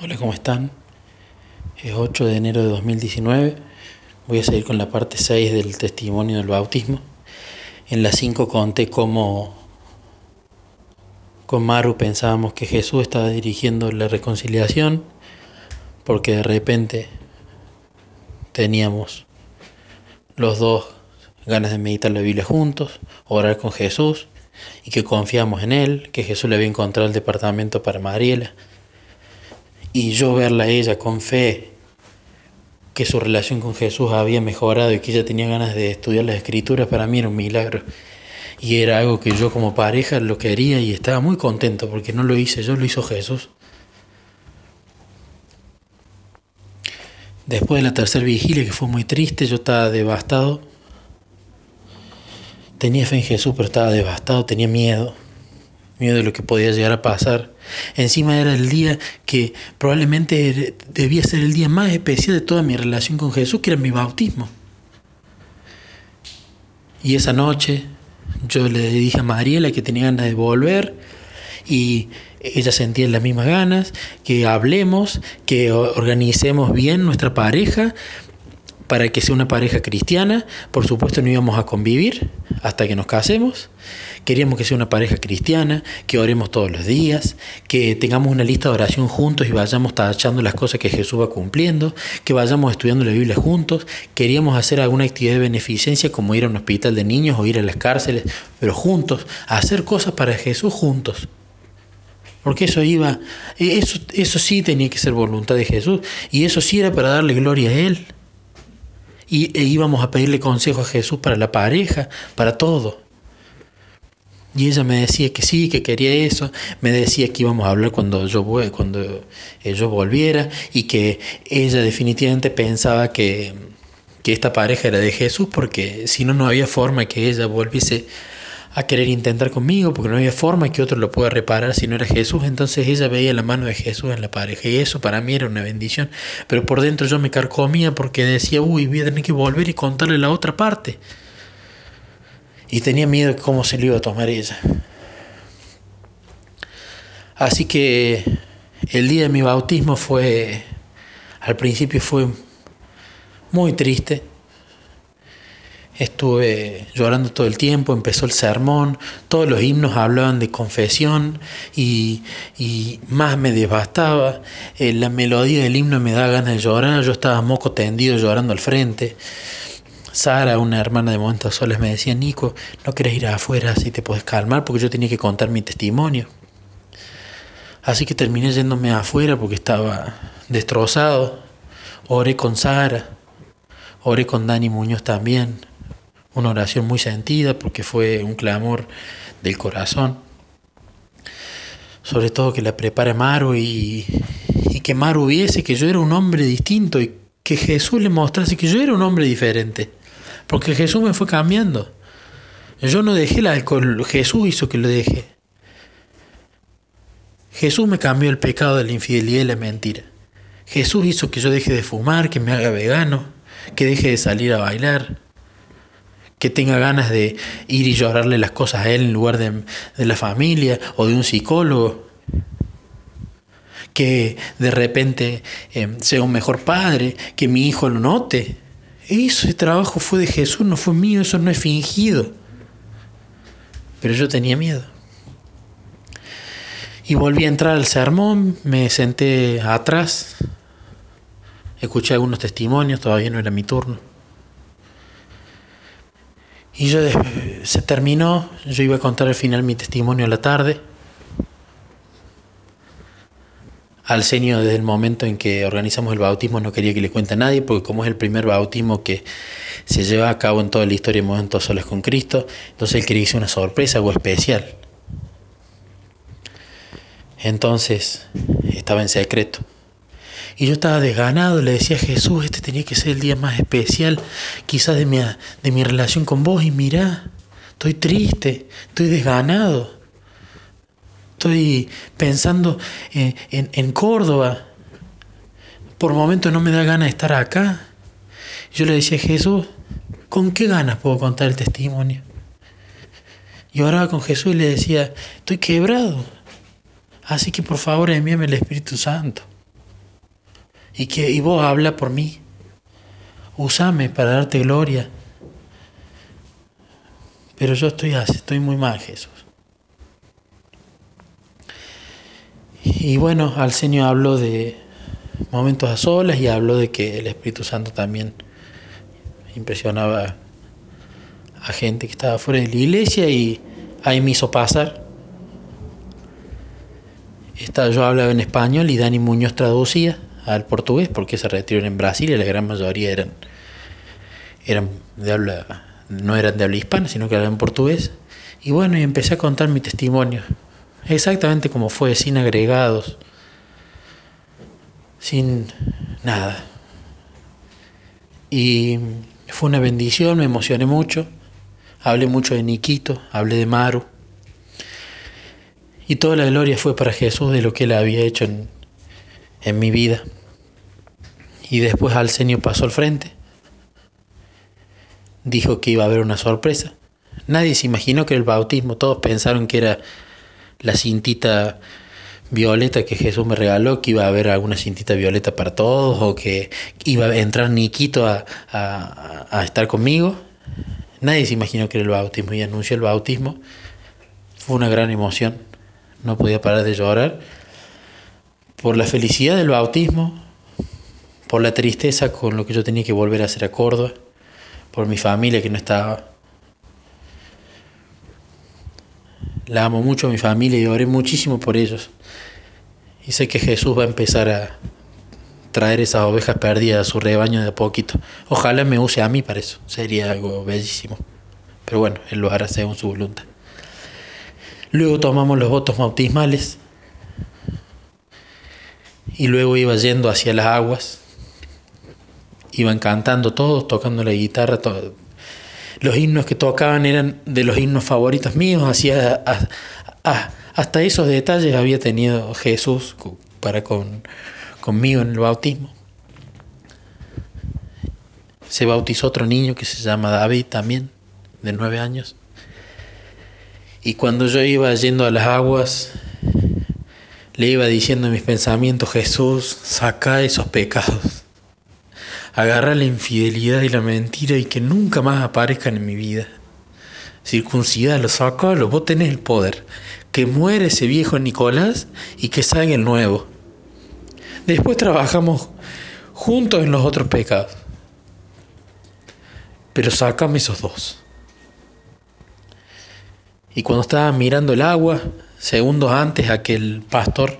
Hola, ¿cómo están? Es 8 de enero de 2019. Voy a seguir con la parte 6 del testimonio del bautismo. En la 5 conté cómo con Maru pensábamos que Jesús estaba dirigiendo la reconciliación porque de repente teníamos los dos ganas de meditar la Biblia juntos, orar con Jesús y que confiamos en Él, que Jesús le había encontrado el departamento para Mariela y yo verla a ella con fe que su relación con Jesús había mejorado y que ella tenía ganas de estudiar las escrituras, para mí era un milagro. Y era algo que yo como pareja lo quería y estaba muy contento porque no lo hice yo, lo hizo Jesús. Después de la tercera vigilia, que fue muy triste, yo estaba devastado. Tenía fe en Jesús, pero estaba devastado, tenía miedo miedo de lo que podía llegar a pasar. Encima era el día que probablemente debía ser el día más especial de toda mi relación con Jesús, que era mi bautismo. Y esa noche yo le dije a Mariela que tenía ganas de volver y ella sentía las mismas ganas, que hablemos, que organicemos bien nuestra pareja para que sea una pareja cristiana. Por supuesto no íbamos a convivir hasta que nos casemos. Queríamos que sea una pareja cristiana, que oremos todos los días, que tengamos una lista de oración juntos y vayamos tachando las cosas que Jesús va cumpliendo, que vayamos estudiando la Biblia juntos. Queríamos hacer alguna actividad de beneficencia como ir a un hospital de niños o ir a las cárceles, pero juntos, hacer cosas para Jesús juntos. Porque eso iba, eso, eso sí tenía que ser voluntad de Jesús y eso sí era para darle gloria a Él y e íbamos a pedirle consejo a Jesús para la pareja, para todo. Y ella me decía que sí, que quería eso, me decía que íbamos a hablar cuando yo, cuando yo volviera y que ella definitivamente pensaba que, que esta pareja era de Jesús porque si no, no había forma que ella volviese a querer intentar conmigo porque no había forma que otro lo pueda reparar si no era Jesús. Entonces ella veía la mano de Jesús en la pareja y eso para mí era una bendición. Pero por dentro yo me carcomía porque decía, uy, voy a tener que volver y contarle la otra parte. Y tenía miedo de cómo se lo iba a tomar ella. Así que el día de mi bautismo fue, al principio fue muy triste Estuve llorando todo el tiempo, empezó el sermón, todos los himnos hablaban de confesión y, más me devastaba. Eh, la melodía del himno me da ganas de llorar, yo estaba moco tendido llorando al frente. Sara, una hermana de Momentos Soles, me decía, Nico, no querés ir afuera si te puedes calmar porque yo tenía que contar mi testimonio. Así que terminé yéndome afuera porque estaba destrozado. Oré con Sara, oré con Dani Muñoz también una oración muy sentida porque fue un clamor del corazón. Sobre todo que la prepare Maru y, y que Maru viese que yo era un hombre distinto y que Jesús le mostrase que yo era un hombre diferente. Porque Jesús me fue cambiando. Yo no dejé el alcohol, Jesús hizo que lo deje. Jesús me cambió el pecado de la infidelidad y la mentira. Jesús hizo que yo deje de fumar, que me haga vegano, que deje de salir a bailar, que tenga ganas de ir y llorarle las cosas a él en lugar de, la familia o de un psicólogo, que de repente eh, sea un mejor padre, que mi hijo lo note. Ese trabajo fue de Jesús, no fue mío, eso no es fingido. Pero yo tenía miedo. Y volví a entrar al sermón, me senté atrás, escuché algunos testimonios, todavía no era mi turno. Y yo se terminó, yo iba a contar al final mi testimonio a la tarde. Al señor desde el momento en que organizamos el bautismo no quería que le cuente a nadie, porque como es el primer bautismo que se lleva a cabo en toda la historia de Momentos Soles con Cristo, entonces él quería que una sorpresa o especial. Entonces estaba en secreto. Y yo estaba desganado, le decía a Jesús, este tenía que ser el día más especial quizás de mi, de mi relación con vos. Y mirá, estoy triste, estoy desganado. Estoy pensando en, en, Córdoba. Por momentos no me da ganas de estar acá. Yo le decía a Jesús, ¿con qué ganas puedo contar el testimonio? Y oraba con Jesús y le decía, estoy quebrado. Así que por favor envíame el Espíritu Santo. Y que y vos habla por mí. Úsame para darte gloria. Pero yo estoy estoy muy mal, Jesús. Y bueno, al Señor habló de momentos a solas y habló de que el Espíritu Santo también impresionaba a gente que estaba fuera de la iglesia y ahí me hizo pasar. Esta, yo hablaba en español y Dani Muñoz traducía al portugués porque se retiraron en Brasil y la gran mayoría eran, eran de habla, no eran de habla hispana, sino que hablaban portugués. Y bueno, y empecé a contar mi testimonio, exactamente como fue, sin agregados, sin nada. Y fue una bendición, me emocioné mucho. Hablé mucho de Niquito, hablé de Maru. Y toda la gloria fue para Jesús de lo que él había hecho en, en mi vida. Y después Alcenio pasó al frente. Dijo que iba a haber una sorpresa. Nadie se imaginó que el bautismo. Todos pensaron que era la cintita violeta que Jesús me regaló, que iba a haber alguna cintita violeta para todos, o que iba a entrar Niquito a, a, estar conmigo. Nadie se imaginó que era el bautismo y anunció el bautismo. Fue una gran emoción. No podía parar de llorar por la felicidad del bautismo, por la tristeza con lo que yo tenía que volver a hacer a Córdoba, por mi familia que no estaba. La amo mucho a mi familia y oré muchísimo por ellos. Y sé que Jesús va a empezar a traer esas ovejas perdidas a su rebaño de a poquito. Ojalá me use a mí para eso, sería algo bellísimo. Pero bueno, Él lo hará según su voluntad. Luego tomamos los votos bautismales y luego iba yendo hacia las aguas. Iban cantando todos, tocando la guitarra. Los himnos que tocaban eran de los himnos favoritos míos. Hacía, hasta esos detalles había tenido Jesús para con, conmigo en el bautismo. Se bautizó otro niño que se llama David también, de nueve años. Y cuando yo iba yendo a las aguas, le iba diciendo en mis pensamientos, Jesús, saca esos pecados. Agarra la infidelidad y la mentira y que nunca más aparezcan en mi vida. Circuncidalo, sacalo, vos tenés el poder que muere ese viejo Nicolás y que salga el nuevo. Después trabajamos juntos en los otros pecados. Pero sácame esos dos. Y cuando estaba mirando el agua, segundos antes a que el pastor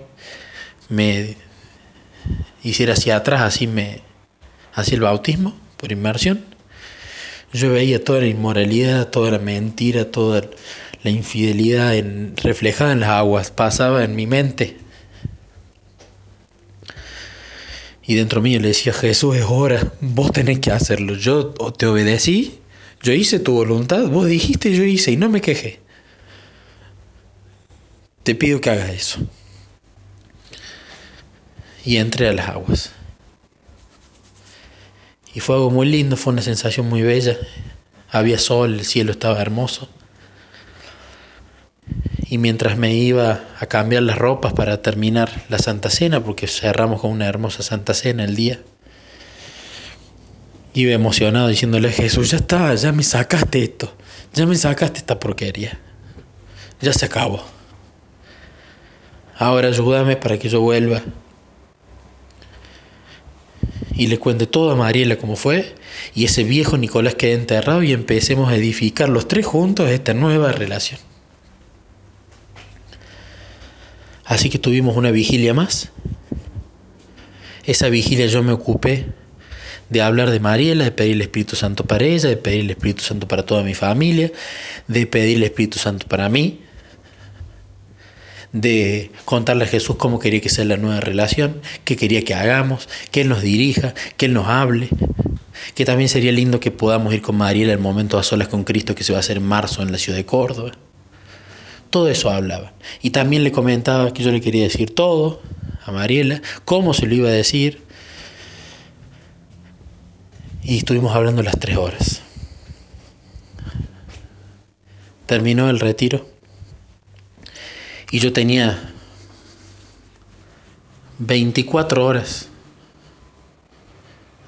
me hiciera hacia atrás, así me hacia el bautismo por inmersión, yo veía toda la inmoralidad, toda la mentira, toda la infidelidad reflejada en las aguas, pasaba en mi mente. Y dentro mío le decía, Jesús, es hora, vos tenés que hacerlo. Yo te obedecí, yo hice tu voluntad, vos dijiste, yo hice y no me quejé. Te pido que hagas eso. Y entré a las aguas. Y fue algo muy lindo, fue una sensación muy bella. Había sol, el cielo estaba hermoso y mientras me iba a cambiar las ropas para terminar la Santa Cena, porque cerramos con una hermosa Santa Cena el día, iba emocionado diciéndole a Jesús, ya está, ya me sacaste esto, ya me sacaste esta porquería, ya se acabó. Ahora ayúdame para que yo vuelva y le cuente todo a Mariela como fue y ese viejo Nicolás quede enterrado y empecemos a edificar los tres juntos esta nueva relación. Así que tuvimos una vigilia más. Esa vigilia yo me ocupé de hablar de Mariela, de pedir el Espíritu Santo para ella, de pedir el Espíritu Santo para toda mi familia, de pedir el Espíritu Santo para mí, de contarle a Jesús cómo quería que sea la nueva relación, qué quería que hagamos, que Él nos dirija, que Él nos hable, que también sería lindo que podamos ir con Mariela el momento a solas con Cristo que se va a hacer en marzo en la ciudad de Córdoba. Todo eso hablaba. Y también le comentaba que yo le quería decir todo a Mariela, cómo se lo iba a decir. Y estuvimos hablando las tres horas. Terminó el retiro. Y yo tenía 24 horas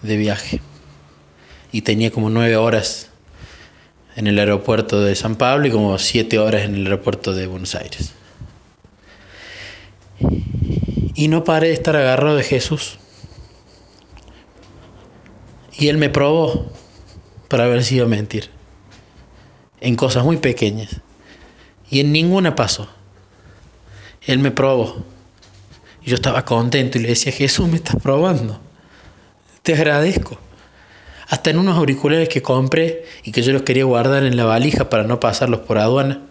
de viaje. Y tenía como nueve horas en el aeropuerto de San Pablo y como siete horas en el aeropuerto de Buenos Aires. Y no paré de estar agarrado de Jesús. Y Él me probó para ver si iba a mentir. En cosas muy pequeñas. Y en ninguna pasó. Él me probó. Y yo estaba contento y le decía, Jesús, me estás probando. Te agradezco. Hasta en unos auriculares que compré y que yo los quería guardar en la valija para no pasarlos por aduana.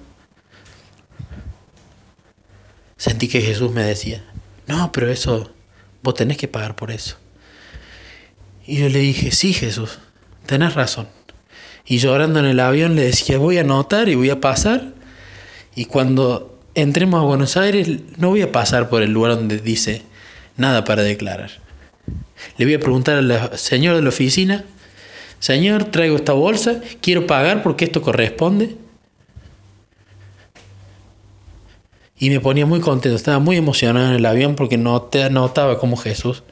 Sentí que Jesús me decía, no, pero eso, vos tenés que pagar por eso. Y yo le dije, sí, Jesús, tenés razón. Y llorando en el avión le decía, voy a anotar y voy a pasar. Y cuando entremos a Buenos Aires, no voy a pasar por el lugar donde dice nada para declarar. Le voy a preguntar al señor de la oficina, señor, traigo esta bolsa, quiero pagar porque esto corresponde. Y me ponía muy contento, estaba muy emocionado en el avión porque notaba como Jesús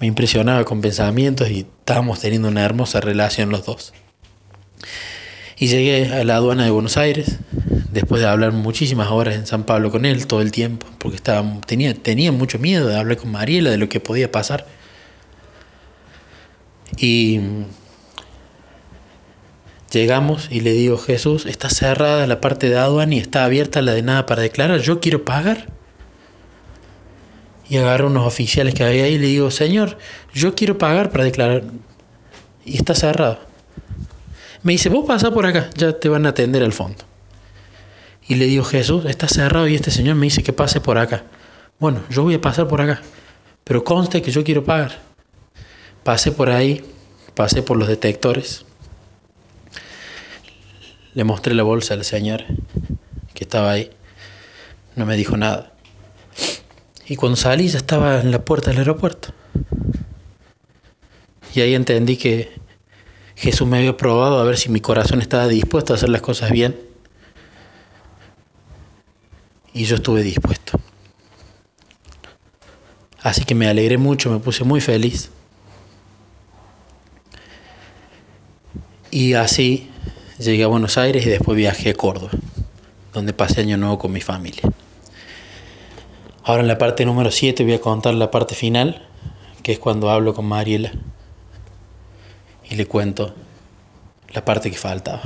me impresionaba con pensamientos y estábamos teniendo una hermosa relación los dos. Y llegué a la aduana de Buenos Aires, después de hablar muchísimas horas en San Pablo con él todo el tiempo, porque estaba, tenía, tenía mucho miedo de hablar con Mariela de lo que podía pasar. Y llegamos y le digo, Jesús, está cerrada la parte de aduana y está abierta la de nada para declarar, yo quiero pagar. Y agarro unos oficiales que había ahí y le digo, Señor, yo quiero pagar para declarar. Y está cerrado. Me dice, vos pasa por acá, ya te van a atender al fondo. Y le digo, Jesús, está cerrado y este señor me dice que pase por acá. Bueno, yo voy a pasar por acá, pero conste que yo quiero pagar. Pasé por ahí, pasé por los detectores. Le mostré la bolsa al señor que estaba ahí. No me dijo nada. Y cuando salí ya estaba en la puerta del aeropuerto. Y ahí entendí que Jesús me había probado a ver si mi corazón estaba dispuesto a hacer las cosas bien. Y yo estuve dispuesto. Así que me alegré mucho, me puse muy feliz. Y así llegué a Buenos Aires y después viajé a Córdoba, donde pasé año nuevo con mi familia. Ahora en la parte número 7 voy a contar la parte final, que es cuando hablo con Mariela y le cuento la parte que faltaba.